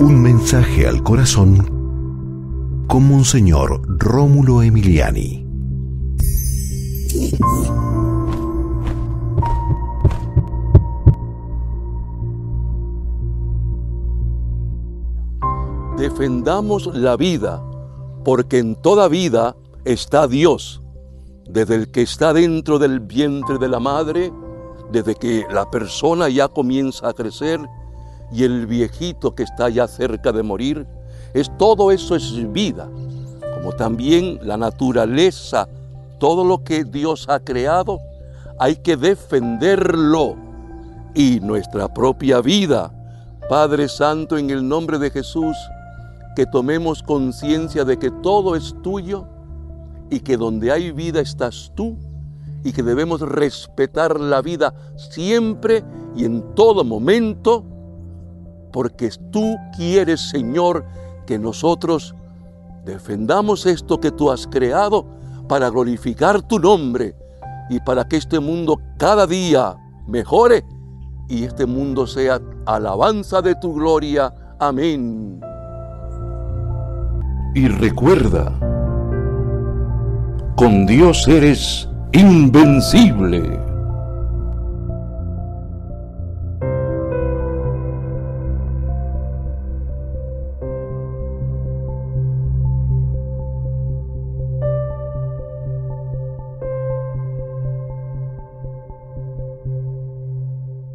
Un mensaje al corazón con Monseñor Rómulo Emiliani. Defendamos la vida, porque en toda vida está Dios, desde el que está dentro del vientre de la madre, desde que la persona ya comienza a crecer y el viejito que está ya cerca de morir, es todo eso es vida, como también la naturaleza, todo lo que Dios ha creado, hay que defenderlo y nuestra propia vida. Padre Santo, en el nombre de Jesús, que tomemos conciencia de que todo es tuyo y que donde hay vida estás tú y que debemos respetar la vida siempre y en todo momento porque tú quieres, Señor, que nosotros defendamos esto que tú has creado para glorificar tu nombre y para que este mundo cada día mejore y este mundo sea alabanza de tu gloria. Amén. Y recuerda, con Dios eres invencible.